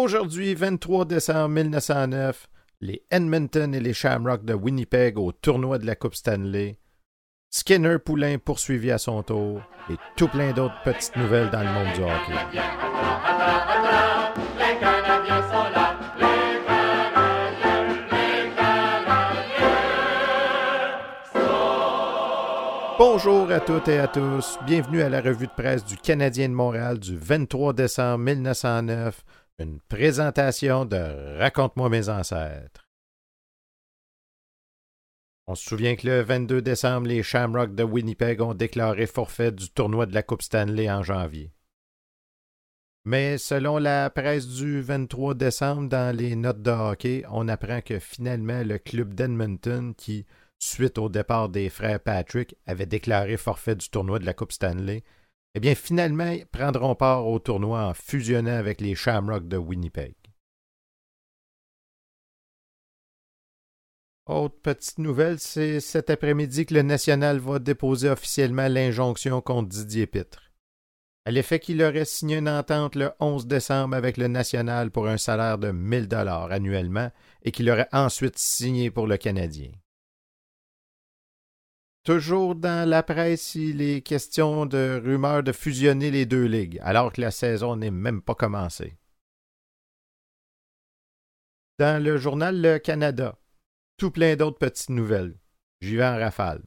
Aujourd'hui, 23 décembre 1909, les Edmonton et les Shamrock de Winnipeg au tournoi de la Coupe Stanley. Skinner Poulain poursuivi à son tour et tout plein d'autres petites nouvelles dans le monde du hockey. Bonjour à toutes et à tous. Bienvenue à la revue de presse du Canadien de Montréal du 23 décembre 1909. Une présentation de Raconte-moi mes ancêtres. On se souvient que le 22 décembre, les Shamrocks de Winnipeg ont déclaré forfait du tournoi de la Coupe Stanley en janvier. Mais selon la presse du 23 décembre, dans les notes de hockey, on apprend que finalement le club d'Edmonton, qui suite au départ des frères Patrick, avaient déclaré forfait du tournoi de la Coupe Stanley, eh bien, finalement, prendront part au tournoi en fusionnant avec les Shamrocks de Winnipeg. Autre petite nouvelle, c'est cet après-midi que le National va déposer officiellement l'injonction contre Didier Pitre. À l'effet qu'il aurait signé une entente le 11 décembre avec le National pour un salaire de 1000 dollars annuellement et qu'il aurait ensuite signé pour le Canadien. Toujours dans la presse, il est question de rumeurs de fusionner les deux ligues, alors que la saison n'est même pas commencée. Dans le journal Le Canada, tout plein d'autres petites nouvelles. J'y vais en rafale.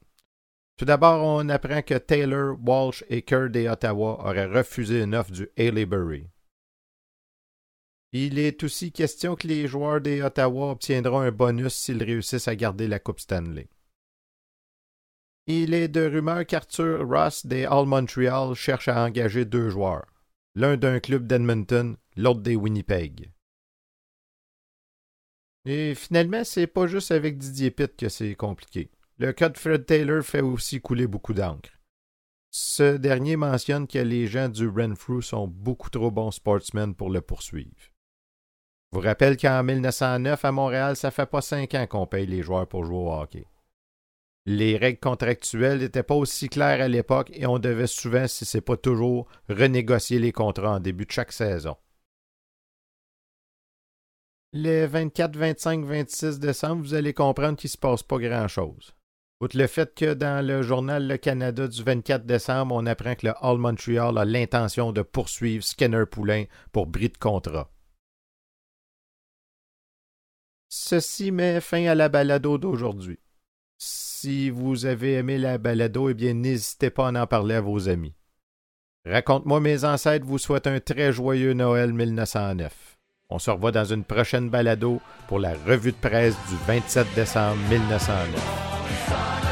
Tout d'abord, on apprend que Taylor, Walsh et Kerr des Ottawa auraient refusé une offre du Haileybury. Il est aussi question que les joueurs des Ottawa obtiendront un bonus s'ils réussissent à garder la Coupe Stanley. Il est de rumeur qu'Arthur Ross des All Montreal cherche à engager deux joueurs, l'un d'un club d'Edmonton, l'autre des Winnipeg. Et finalement, c'est pas juste avec Didier Pitt que c'est compliqué. Le cas de Fred Taylor fait aussi couler beaucoup d'encre. Ce dernier mentionne que les gens du Renfrew sont beaucoup trop bons sportsmen pour le poursuivre. Je vous rappelle qu'en 1909, à Montréal, ça fait pas cinq ans qu'on paye les joueurs pour jouer au hockey. Les règles contractuelles n'étaient pas aussi claires à l'époque et on devait souvent, si ce n'est pas toujours, renégocier les contrats en début de chaque saison. Les 24, 25, 26 décembre, vous allez comprendre qu'il ne se passe pas grand-chose. Outre le fait que dans le journal Le Canada du 24 décembre, on apprend que le All Montreal a l'intention de poursuivre Skinner Poulain pour bris de contrat. Ceci met fin à la balado d'aujourd'hui. Si vous avez aimé la balado, eh bien, n'hésitez pas à en parler à vos amis. Raconte-moi mes ancêtres vous souhaite un très joyeux Noël 1909. On se revoit dans une prochaine balado pour la revue de presse du 27 décembre 1909.